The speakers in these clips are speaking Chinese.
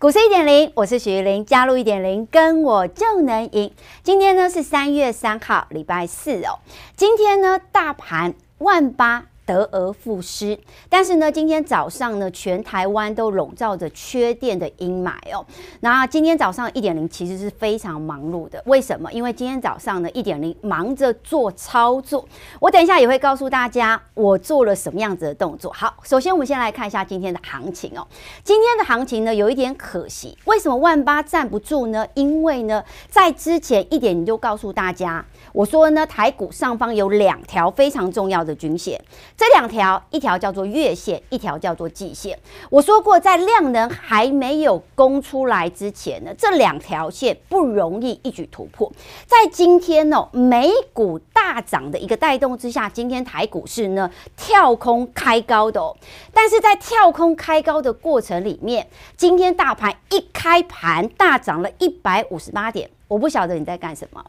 股市一点零，我是许玉玲，加入一点零，跟我就能赢。今天呢是三月三号，礼拜四哦。今天呢，大盘万八。得而复失，但是呢，今天早上呢，全台湾都笼罩着缺电的阴霾哦。那今天早上一点零其实是非常忙碌的，为什么？因为今天早上呢，一点零忙着做操作。我等一下也会告诉大家我做了什么样子的动作。好，首先我们先来看一下今天的行情哦。今天的行情呢，有一点可惜，为什么万八站不住呢？因为呢，在之前一点零就告诉大家。我说呢，台股上方有两条非常重要的均线，这两条，一条叫做月线，一条叫做季线。我说过，在量能还没有攻出来之前呢，这两条线不容易一举突破。在今天呢，美股大涨的一个带动之下，今天台股市呢跳空开高的哦。但是在跳空开高的过程里面，今天大盘一开盘大涨了一百五十八点，我不晓得你在干什么。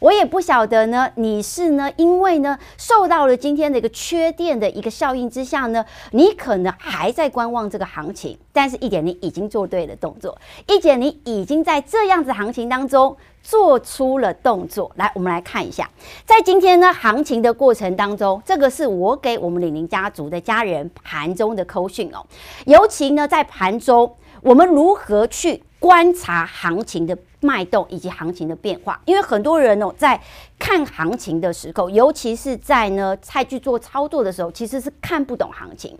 我也不晓得呢，你是呢，因为呢受到了今天的一个缺电的一个效应之下呢，你可能还在观望这个行情，但是一点你已经做对了动作，一点你已经在这样子行情当中做出了动作。来，我们来看一下，在今天呢行情的过程当中，这个是我给我们李宁家族的家人盘中的扣讯哦，尤其呢在盘中，我们如何去观察行情的脉动以及行情的变化，因为很多人哦，在看行情的时候，尤其是在呢菜去做操作的时候，其实是看不懂行情。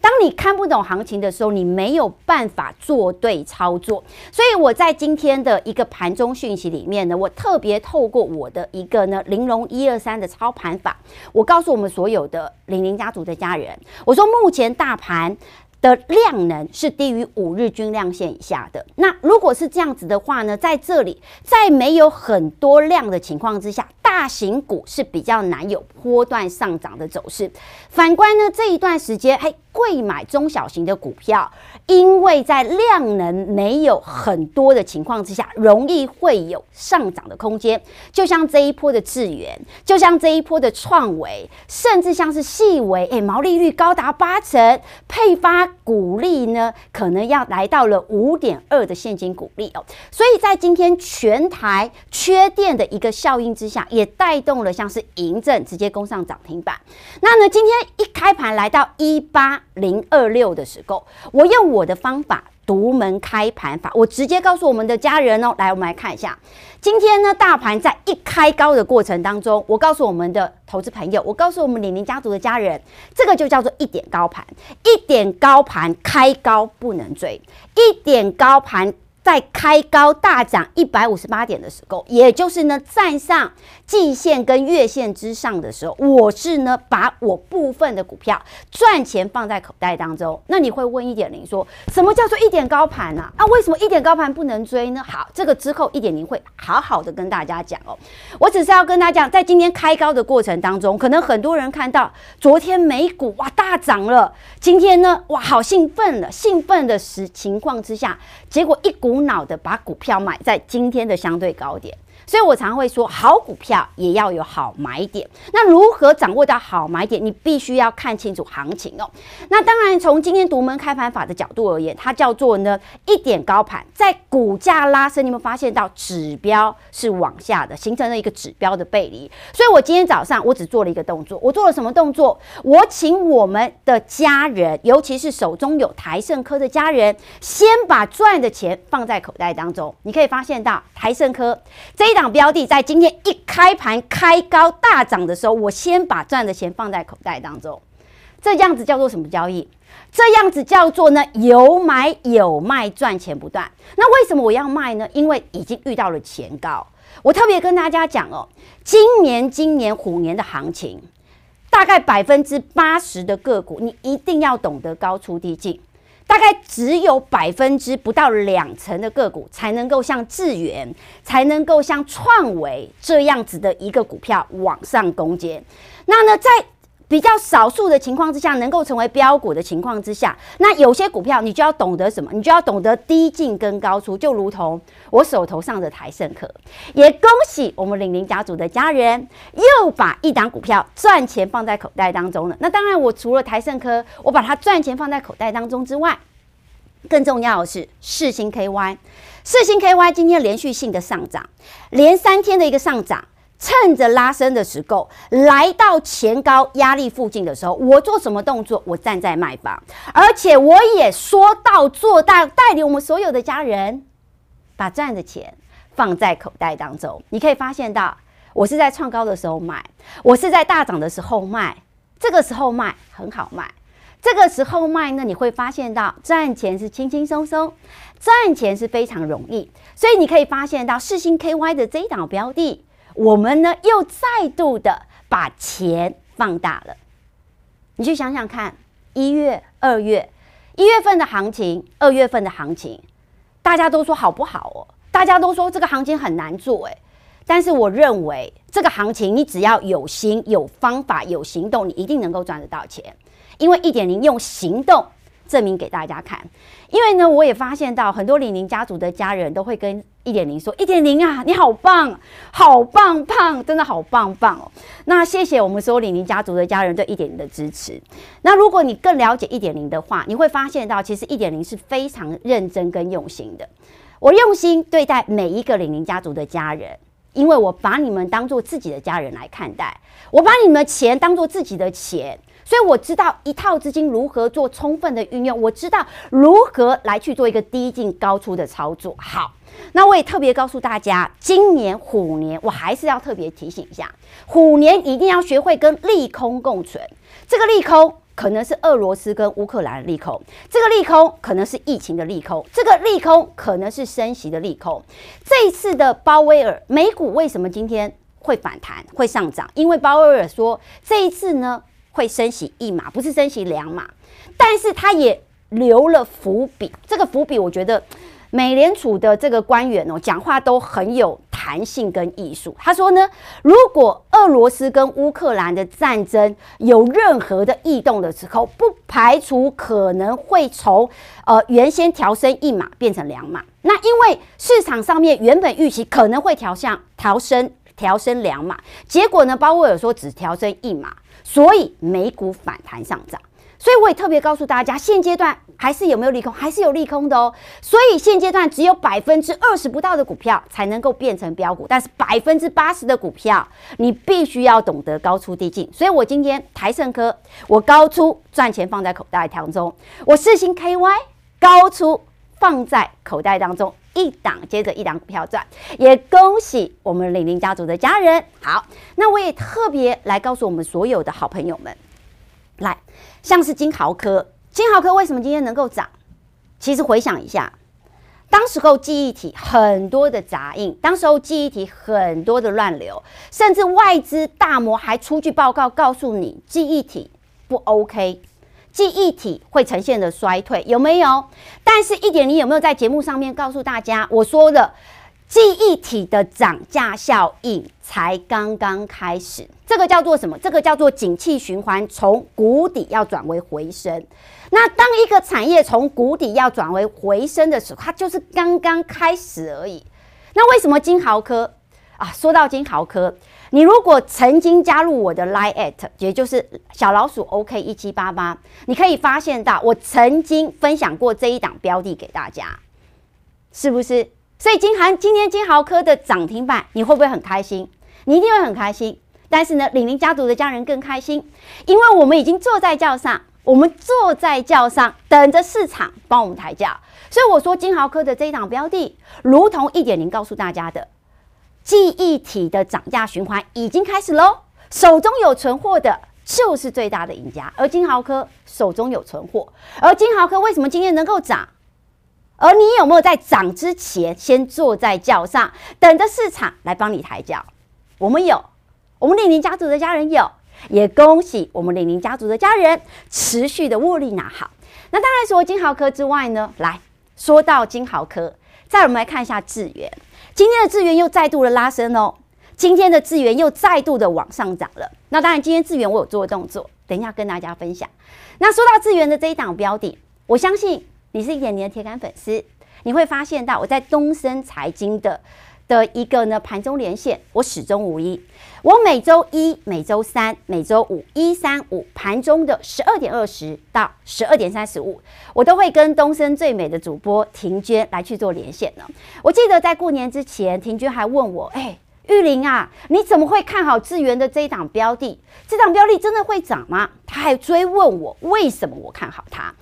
当你看不懂行情的时候，你没有办法做对操作。所以我在今天的一个盘中讯息里面呢，我特别透过我的一个呢玲珑一二三的操盘法，我告诉我们所有的玲玲家族的家人，我说目前大盘。的量能是低于五日均量线以下的。那如果是这样子的话呢，在这里，在没有很多量的情况之下，大型股是比较难有波段上涨的走势。反观呢，这一段时间，嘿。贵买中小型的股票，因为在量能没有很多的情况之下，容易会有上涨的空间。就像这一波的智原，就像这一波的创维，甚至像是细微，哎，毛利率高达八成，配发股利呢，可能要来到了五点二的现金股利哦。所以在今天全台缺电的一个效应之下，也带动了像是银政直接攻上涨停板。那呢，今天一开盘来到一八。零二六的时候，我用我的方法独门开盘法，我直接告诉我们的家人哦，来，我们来看一下，今天呢，大盘在一开高的过程当中，我告诉我们的投资朋友，我告诉我们李宁家族的家人，这个就叫做一点高盘，一点高盘开高不能追，一点高盘。在开高大涨一百五十八点的时候，也就是呢站上季线跟月线之上的时候，我是呢把我部分的股票赚钱放在口袋当中。那你会问一点零说，什么叫做一点高盘呢？啊，为什么一点高盘不能追呢？好，这个之后一点零会好好的跟大家讲哦。我只是要跟大家讲，在今天开高的过程当中，可能很多人看到昨天美股哇大涨了，今天呢哇好兴奋了，兴奋的时情况之下，结果一股。无脑的把股票买在今天的相对高点。所以我常会说，好股票也要有好买点。那如何掌握到好买点？你必须要看清楚行情哦。那当然，从今天独门开盘法的角度而言，它叫做呢一点高盘，在股价拉升，你有没有发现到指标是往下的，形成了一个指标的背离。所以我今天早上我只做了一个动作，我做了什么动作？我请我们的家人，尤其是手中有台盛科的家人，先把赚的钱放在口袋当中。你可以发现到台盛科这。一档标的在今天一开盘开高大涨的时候，我先把赚的钱放在口袋当中，这样子叫做什么交易？这样子叫做呢有买有卖，赚钱不断。那为什么我要卖呢？因为已经遇到了前高。我特别跟大家讲哦，今年今年虎年的行情，大概百分之八十的个股，你一定要懂得高出低进。大概只有百分之不到两成的个股才能够像智原，才能够像创维这样子的一个股票往上攻坚。那呢，在比较少数的情况之下，能够成为标股的情况之下，那有些股票你就要懂得什么？你就要懂得低进跟高出，就如同我手头上的台胜科，也恭喜我们领林家族的家人又把一档股票赚钱放在口袋当中了。那当然，我除了台胜科，我把它赚钱放在口袋当中之外，更重要的是世星 KY，世星 KY 今天连续性的上涨，连三天的一个上涨。趁着拉升的时候，来到前高压力附近的时候，我做什么动作？我站在卖方，而且我也说到做到，带领我们所有的家人把赚的钱放在口袋当中。你可以发现到，我是在创高的时候卖，我是在大涨的时候卖，这个时候卖很好卖，这个时候卖呢，你会发现到赚钱是轻轻松松，赚钱是非常容易。所以你可以发现到世星 KY 的这一档标的。我们呢，又再度的把钱放大了。你去想想看，一月、二月，一月份的行情，二月份的行情，大家都说好不好哦？大家都说这个行情很难做，诶。但是我认为这个行情，你只要有心、有方法、有行动，你一定能够赚得到钱。因为一点零用行动证明给大家看。因为呢，我也发现到很多李宁家族的家人都会跟。一点零说一点零啊，你好棒，好棒棒，真的好棒棒哦。那谢谢我们所有李宁家族的家人对一点零的支持。那如果你更了解一点零的话，你会发现到其实一点零是非常认真跟用心的。我用心对待每一个李宁家族的家人，因为我把你们当做自己的家人来看待，我把你们的钱当做自己的钱。所以我知道一套资金如何做充分的运用，我知道如何来去做一个低进高出的操作。好，那我也特别告诉大家，今年虎年我还是要特别提醒一下，虎年一定要学会跟利空共存。这个利空可能是俄罗斯跟乌克兰的利空，这个利空可能是疫情的利空，这个利空可能是升息的利空。这一次的鲍威尔，美股为什么今天会反弹会上涨？因为鲍威尔说这一次呢。会升息一码，不是升息两码，但是他也留了伏笔。这个伏笔，我觉得美联储的这个官员哦，讲话都很有弹性跟艺术。他说呢，如果俄罗斯跟乌克兰的战争有任何的异动的时候，不排除可能会从呃原先调升一码变成两码。那因为市场上面原本预期可能会调向调升调升两码，结果呢，鲍威尔说只调升一码。所以美股反弹上涨，所以我也特别告诉大家，现阶段还是有没有利空？还是有利空的哦。所以现阶段只有百分之二十不到的股票才能够变成标股，但是百分之八十的股票，你必须要懂得高出低进。所以我今天台盛科，我高出赚钱放在口袋当中，我四星 KY 高出放在口袋当中。一档接着一档股票赚，也恭喜我们领林家族的家人。好，那我也特别来告诉我们所有的好朋友们，来，像是金豪科，金豪科为什么今天能够涨？其实回想一下，当时候记忆体很多的杂音，当时候记忆体很多的乱流，甚至外资大摩还出具报告告诉你记忆体不 OK。记忆体会呈现的衰退有没有？但是一点零有没有在节目上面告诉大家？我说的记忆体的涨价效应才刚刚开始，这个叫做什么？这个叫做景气循环，从谷底要转为回升。那当一个产业从谷底要转为回升的时候，它就是刚刚开始而已。那为什么金豪科啊？说到金豪科。你如果曾经加入我的 Line@，也就是小老鼠 OK 一七八八，你可以发现到我曾经分享过这一档标的给大家，是不是？所以金韩今天金豪科的涨停板，你会不会很开心？你一定会很开心。但是呢，李林家族的家人更开心，因为我们已经坐在轿上，我们坐在轿上等着市场帮我们抬轿。所以我说金豪科的这一档标的，如同一点零告诉大家的。记忆体的涨价循环已经开始喽，手中有存货的就是最大的赢家。而金豪科手中有存货，而金豪科为什么今天能够涨？而你有没有在涨之前先坐在轿上，等着市场来帮你抬轿？我们有，我们李林家族的家人有，也恭喜我们李林家族的家人持续的获利拿好。那当然除了金豪科之外呢，来说到金豪科，再我们来看一下智原，今天的资源又再度的拉升哦，今天的资源又再度的往上涨了。那当然，今天资源我有做动作，等一下跟大家分享。那说到资源的这一档标的，我相信你是一点零的铁杆粉丝，你会发现到我在东升财经的。的一个呢，盘中连线，我始终无一。我每周一、每周三、每周五，一三五盘中的十二点二十到十二点三十五，我都会跟东森最美的主播婷娟来去做连线呢。我记得在过年之前，婷娟还问我：“哎，玉玲啊，你怎么会看好智源的这一档标的？这档标的真的会涨吗？”她还追问我为什么我看好它。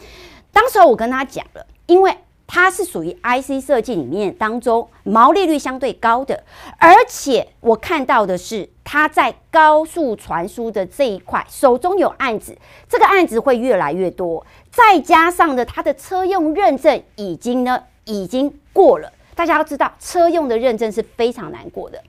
当时我跟她讲了，因为。它是属于 IC 设计里面当中毛利率相对高的，而且我看到的是它在高速传输的这一块手中有案子，这个案子会越来越多，再加上呢，它的车用认证已经呢已经过了，大家要知道车用的认证是非常难过的。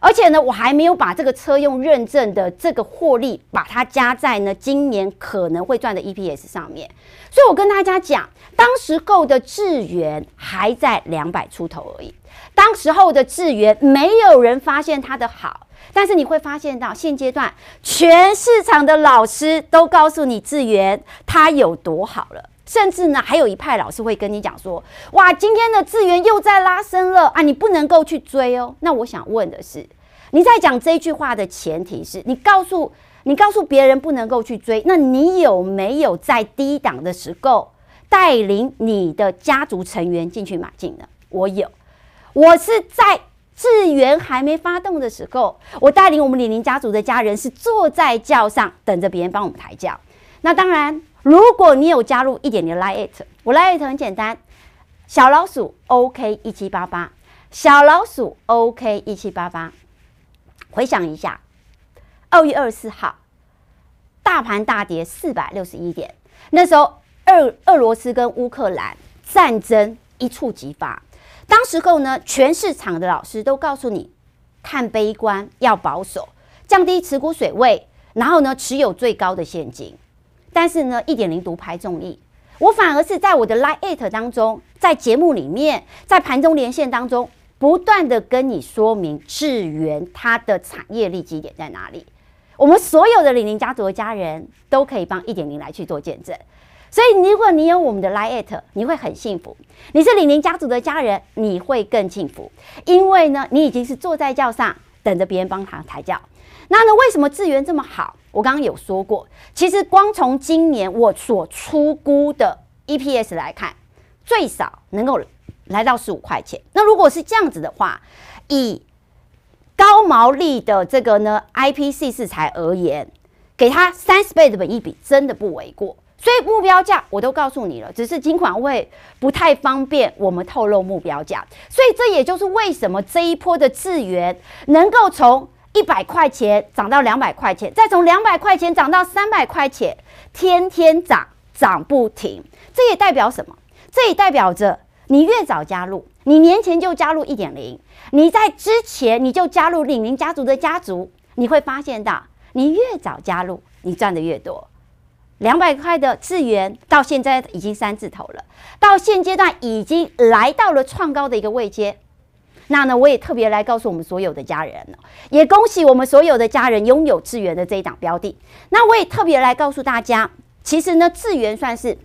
而且呢，我还没有把这个车用认证的这个获利，把它加在呢今年可能会赚的 EPS 上面。所以我跟大家讲，当时购的智源还在两百出头而已。当时候的智源没有人发现它的好，但是你会发现到现阶段，全市场的老师都告诉你智源它有多好了。甚至呢，还有一派老师会跟你讲说：“哇，今天的资源又在拉升了啊，你不能够去追哦。”那我想问的是，你在讲这句话的前提是你告诉你告诉别人不能够去追，那你有没有在低档的时候带领你的家族成员进去买进呢？我有，我是在智源还没发动的时候，我带领我们李宁家族的家人是坐在轿上等着别人帮我们抬轿。那当然。如果你有加入一点零 Line，我 Line 很简单，小老鼠 OK 一七八八，小老鼠 OK 一七八八。回想一下，二月二十四号，大盘大跌四百六十一点，那时候俄俄罗斯跟乌克兰战争一触即发，当时候呢，全市场的老师都告诉你，看悲观，要保守，降低持股水位，然后呢，持有最高的现金。但是呢，一点零独排众议，我反而是在我的 Line 当中，在节目里面，在盘中连线当中，不断的跟你说明智原它的产业利基点在哪里。我们所有的李宁家族的家人都可以帮一点零来去做见证。所以，如果你有我们的 Line，你会很幸福。你是李宁家族的家人，你会更幸福，因为呢，你已经是坐在轿上，等着别人帮他抬轿。那呢，为什么智源这么好？我刚刚有说过，其实光从今年我所出估的 EPS 来看，最少能够来到十五块钱。那如果是这样子的话，以高毛利的这个呢 IPC 四材而言，给它三十倍的本益比真的不为过。所以目标价我都告诉你了，只是金管会不太方便我们透露目标价。所以这也就是为什么这一波的智源能够从一百块钱涨到两百块钱，再从两百块钱涨到三百块钱，天天涨，涨不停。这也代表什么？这也代表着你越早加入，你年前就加入一点零，你在之前你就加入李宁家族的家族，你会发现到，你越早加入，你赚的越多。两百块的智源到现在已经三字头了，到现阶段已经来到了创高的一个位阶。那呢，我也特别来告诉我们所有的家人，也恭喜我们所有的家人拥有智原的这一档标的。那我也特别来告诉大家，其实呢，智原算是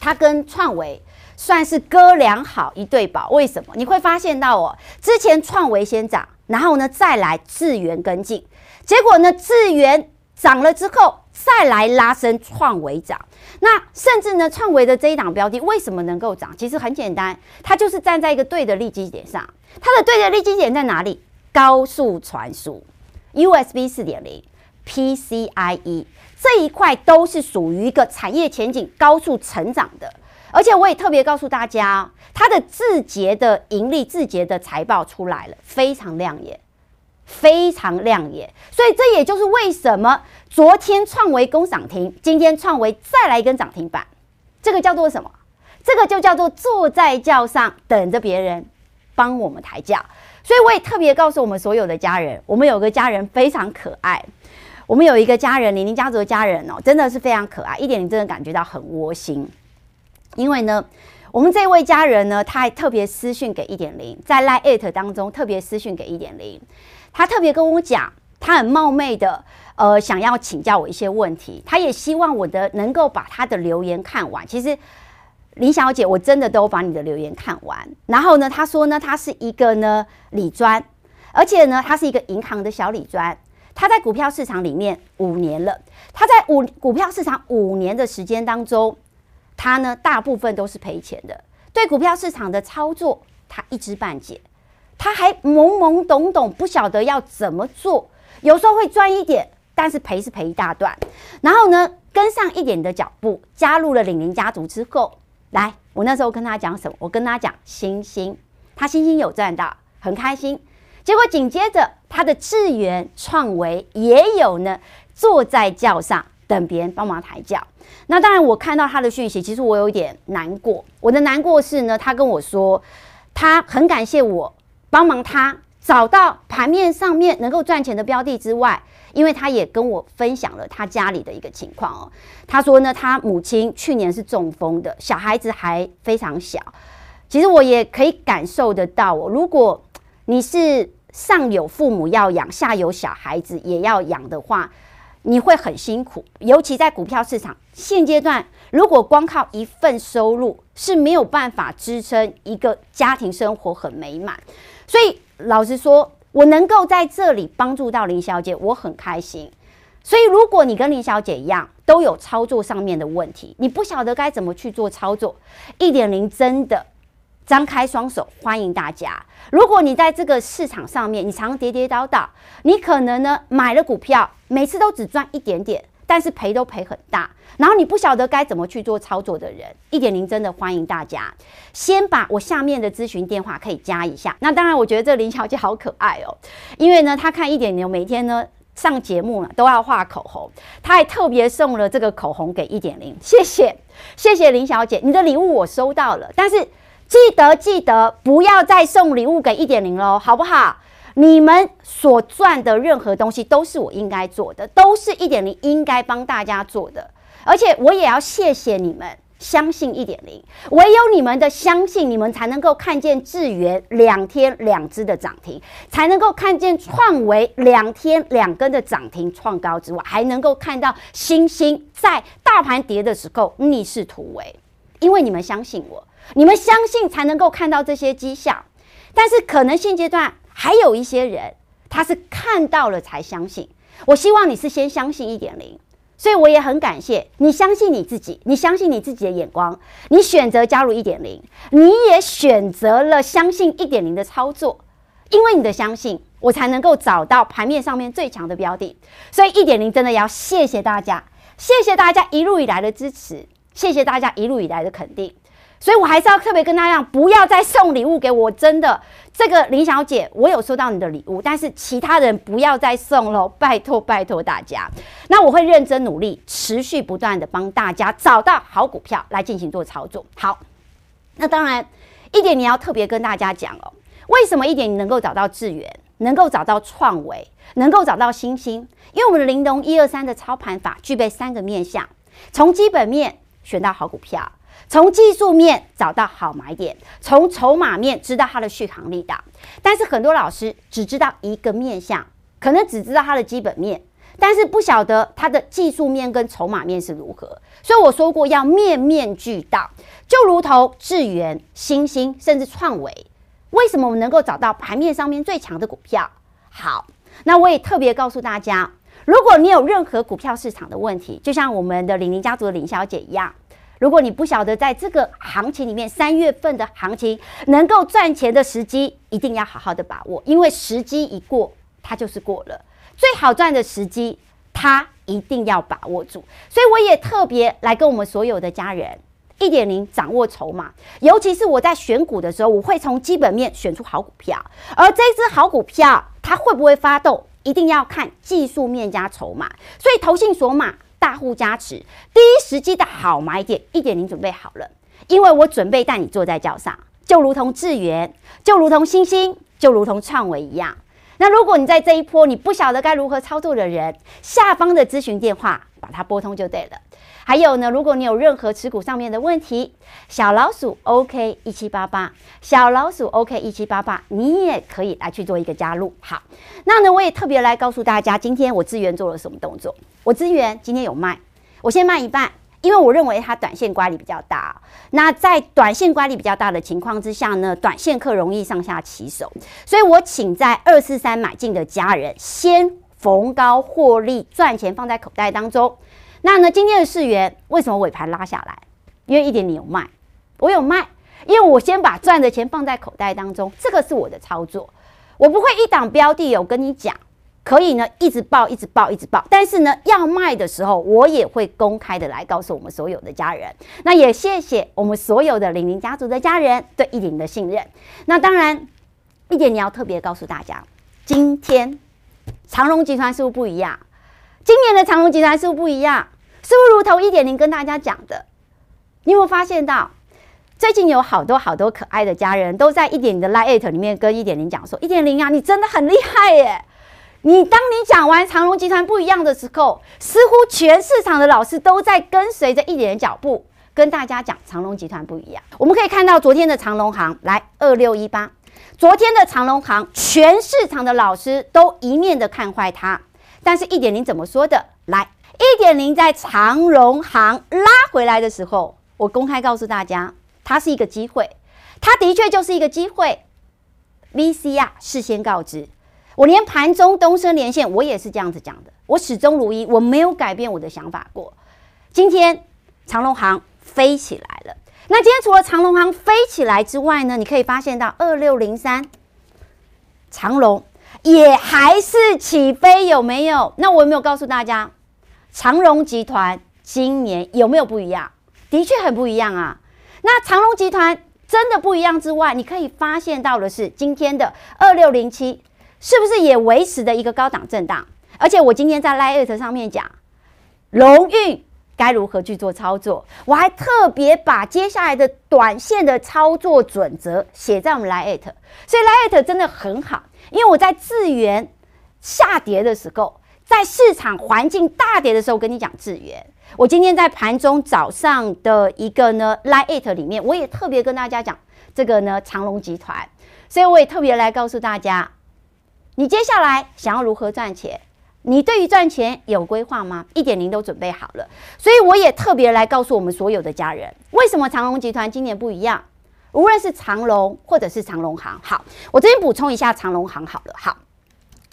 它跟创维算是哥俩好一对宝。为什么？你会发现到哦，之前创维先涨，然后呢再来智原跟进，结果呢智原涨了之后。再来拉升创维涨，那甚至呢，创维的这一档标的为什么能够涨？其实很简单，它就是站在一个对的利基点上。它的对的利基点在哪里？高速传输、USB 四点零、PCIe 这一块都是属于一个产业前景高速成长的。而且我也特别告诉大家，它的字节的盈利、字节的财报出来了，非常亮眼。非常亮眼，所以这也就是为什么昨天创维攻涨停，今天创维再来一根涨停板，这个叫做什么？这个就叫做坐在轿上等着别人帮我们抬轿。所以我也特别告诉我们所有的家人，我们有个家人非常可爱，我们有一个家人，李宁家族的家人哦，真的是非常可爱，一点你真的感觉到很窝心。因为呢，我们这位家人呢，他还特别私讯给一点零，在 Line@ 当中特别私讯给一点零，他特别跟我讲，他很冒昧的，呃，想要请教我一些问题，他也希望我的能够把他的留言看完。其实。林小姐，我真的都把你的留言看完。然后呢，他说呢，他是一个呢理专，而且呢，他是一个银行的小理专。他在股票市场里面五年了，他在五股票市场五年的时间当中，他呢大部分都是赔钱的。对股票市场的操作，他一知半解，他还懵懵懂懂，不晓得要怎么做。有时候会赚一点，但是赔是赔一大段。然后呢，跟上一点的脚步，加入了领林家族之后。来，我那时候跟他讲什么？我跟他讲星星，他星星有赚到，很开心。结果紧接着他的智源创维也有呢，坐在轿上等别人帮忙抬轿。那当然，我看到他的讯息，其实我有点难过。我的难过是呢，他跟我说，他很感谢我帮忙他找到盘面上面能够赚钱的标的之外。因为他也跟我分享了他家里的一个情况哦，他说呢，他母亲去年是中风的，小孩子还非常小。其实我也可以感受得到哦，如果你是上有父母要养，下有小孩子也要养的话，你会很辛苦。尤其在股票市场现阶段，如果光靠一份收入是没有办法支撑一个家庭生活很美满。所以老实说。我能够在这里帮助到林小姐，我很开心。所以，如果你跟林小姐一样，都有操作上面的问题，你不晓得该怎么去做操作，一点零真的张开双手欢迎大家。如果你在这个市场上面，你常跌跌倒倒，你可能呢买了股票，每次都只赚一点点。但是赔都赔很大，然后你不晓得该怎么去做操作的人，一点零真的欢迎大家，先把我下面的咨询电话可以加一下。那当然，我觉得这林小姐好可爱哦，因为呢，她看一点零每天呢上节目呢都要画口红，她还特别送了这个口红给一点零，谢谢谢谢林小姐，你的礼物我收到了，但是记得记得不要再送礼物给一点零喽，好不好？你们所赚的任何东西都是我应该做的，都是一点零应该帮大家做的，而且我也要谢谢你们相信一点零，唯有你们的相信，你们才能够看见智原两天两支的涨停，才能够看见创维两天两根的涨停创高之外，还能够看到星星在大盘跌的时候逆势突围，因为你们相信我，你们相信才能够看到这些绩效，但是可能现阶段。还有一些人，他是看到了才相信。我希望你是先相信一点零，所以我也很感谢你相信你自己，你相信你自己的眼光，你选择加入一点零，你也选择了相信一点零的操作，因为你的相信，我才能够找到盘面上面最强的标的。所以一点零真的要谢谢大家，谢谢大家一路以来的支持，谢谢大家一路以来的肯定。所以我还是要特别跟大家讲，不要再送礼物给我，真的。这个林小姐，我有收到你的礼物，但是其他人不要再送了，拜托拜托大家。那我会认真努力，持续不断的帮大家找到好股票来进行做操作。好，那当然一点你要特别跟大家讲哦，为什么一点你能够找到智原，能够找到创维，能够找到星星？因为我们的玲珑一二三的操盘法具备三个面向，从基本面选到好股票。从技术面找到好买点，从筹码面知道它的续航力的。但是很多老师只知道一个面向，可能只知道它的基本面，但是不晓得它的技术面跟筹码面是如何。所以我说过要面面俱到，就如同智源、星星甚至创维，为什么我们能够找到盘面上面最强的股票？好，那我也特别告诉大家，如果你有任何股票市场的问题，就像我们的李林家族的林小姐一样。如果你不晓得在这个行情里面，三月份的行情能够赚钱的时机，一定要好好的把握，因为时机一过，它就是过了。最好赚的时机，它一定要把握住。所以我也特别来跟我们所有的家人一点零掌握筹码，尤其是我在选股的时候，我会从基本面选出好股票，而这只好股票它会不会发动，一定要看技术面加筹码。所以投信索码。大户加持，第一时机的好买点，一点零准备好了，因为我准备带你坐在轿上，就如同智源，就如同星星，就如同创维一样。那如果你在这一波你不晓得该如何操作的人，下方的咨询电话把它拨通就对了。还有呢，如果你有任何持股上面的问题，小老鼠 OK 一七八八，小老鼠 OK 一七八八，你也可以来去做一个加入。好，那呢，我也特别来告诉大家，今天我资源做了什么动作？我资源今天有卖，我先卖一半。因为我认为它短线乖离比较大，那在短线乖离比较大的情况之下呢，短线客容易上下起手，所以我请在二四三买进的家人先逢高获利赚钱放在口袋当中。那呢，今天的市元为什么尾盘拉下来？因为一点你有卖，我有卖，因为我先把赚的钱放在口袋当中，这个是我的操作，我不会一档标的有跟你讲。可以呢，一直报，一直报，一直报。但是呢，要卖的时候，我也会公开的来告诉我们所有的家人。那也谢谢我们所有的凌凌家族的家人对一点的信任。那当然，一点你要特别告诉大家，今天长荣集团是不是不一样？今年的长荣集团是不是不一样？是不是如同一点零跟大家讲的？你有没有发现到，最近有好多好多可爱的家人都在一点零的 Line@ 里面跟一点零讲说：“一点零啊，你真的很厉害耶！”你当你讲完长荣集团不一样的时候，似乎全市场的老师都在跟随着一点的脚步，跟大家讲长荣集团不一样。我们可以看到昨天的长荣行来二六一八，昨天的长荣行，全市场的老师都一面的看坏它，但是一点零怎么说的？来，一点零在长荣行拉回来的时候，我公开告诉大家，它是一个机会，它的确就是一个机会。VC 啊，事先告知。我连盘中东升连线，我也是这样子讲的。我始终如一，我没有改变我的想法过。今天长荣行飞起来了。那今天除了长荣航飞起来之外呢，你可以发现到二六零三长荣也还是起飞，有没有？那我有没有告诉大家，长荣集团今年有没有不一样？的确很不一样啊。那长荣集团真的不一样之外，你可以发现到的是今天的二六零七。是不是也维持的一个高档震荡？而且我今天在 Lite 上面讲，龙运该如何去做操作？我还特别把接下来的短线的操作准则写在我们 Line@，所以 Line@ 真的很好，因为我在资源下跌的时候，在市场环境大跌的时候，跟你讲资源。我今天在盘中早上的一个呢 Line@ 里面，我也特别跟大家讲这个呢长隆集团，所以我也特别来告诉大家。你接下来想要如何赚钱？你对于赚钱有规划吗？一点零都准备好了，所以我也特别来告诉我们所有的家人，为什么长隆集团今年不一样？无论是长隆或者是长隆行，好，我这边补充一下长隆行好了，好，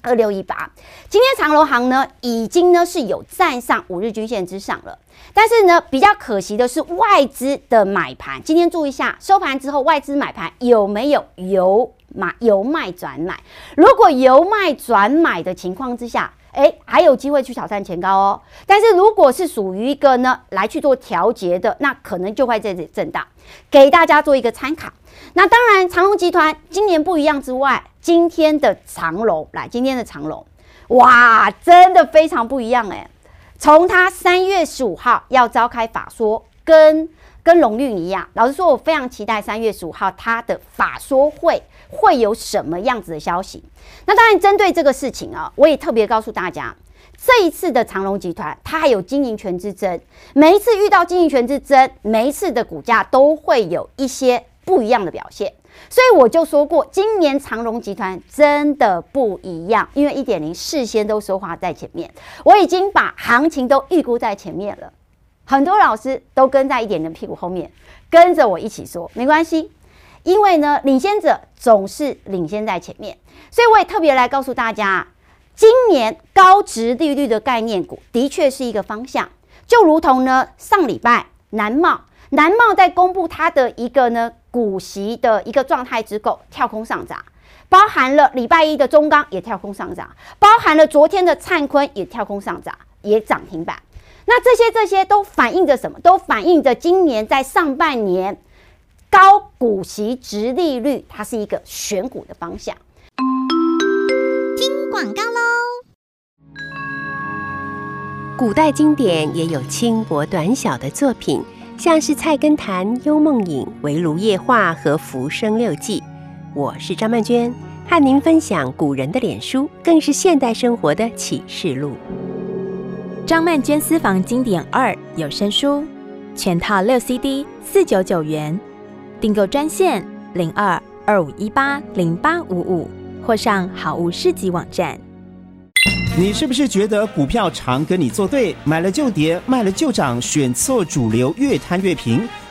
二六一八，今天长隆行呢已经呢是有站上五日均线之上了，但是呢比较可惜的是外资的买盘，今天注意一下收盘之后外资买盘有没有由？买由卖转买，如果由卖转买的情况之下，哎，还有机会去挑战前高哦。但是如果是属于一个呢来去做调节的，那可能就会在这里震荡，给大家做一个参考。那当然，长荣集团今年不一样之外，今天的长荣来，今天的长荣，哇，真的非常不一样哎。从他三月十五号要召开法说，跟跟荣运一样，老实说，我非常期待三月十五号他的法说会。会有什么样子的消息？那当然，针对这个事情啊，我也特别告诉大家，这一次的长荣集团，它还有经营权之争。每一次遇到经营权之争，每一次的股价都会有一些不一样的表现。所以我就说过，今年长荣集团真的不一样，因为一点零事先都说话在前面，我已经把行情都预估在前面了。很多老师都跟在一点零屁股后面，跟着我一起说，没关系。因为呢，领先者总是领先在前面，所以我也特别来告诉大家，今年高值利率的概念股的确是一个方向。就如同呢，上礼拜南茂，南茂在公布它的一个呢股息的一个状态之后，跳空上涨，包含了礼拜一的中钢也跳空上涨，包含了昨天的灿坤也跳空上涨，也涨停板。那这些这些都反映着什么？都反映着今年在上半年。高股息、值利率，它是一个选股的方向。听广告喽！古代经典也有轻薄短小的作品，像是《菜根谭》《幽梦影》《围炉夜话》和《浮生六记》。我是张曼娟，和您分享古人的脸书，更是现代生活的启示录。张曼娟私房经典二有声书，全套六 CD，四九九元。订购专线零二二五一八零八五五，或上好物市集网站。你是不是觉得股票常跟你作对，买了就跌，卖了就涨，选错主流，越贪越平？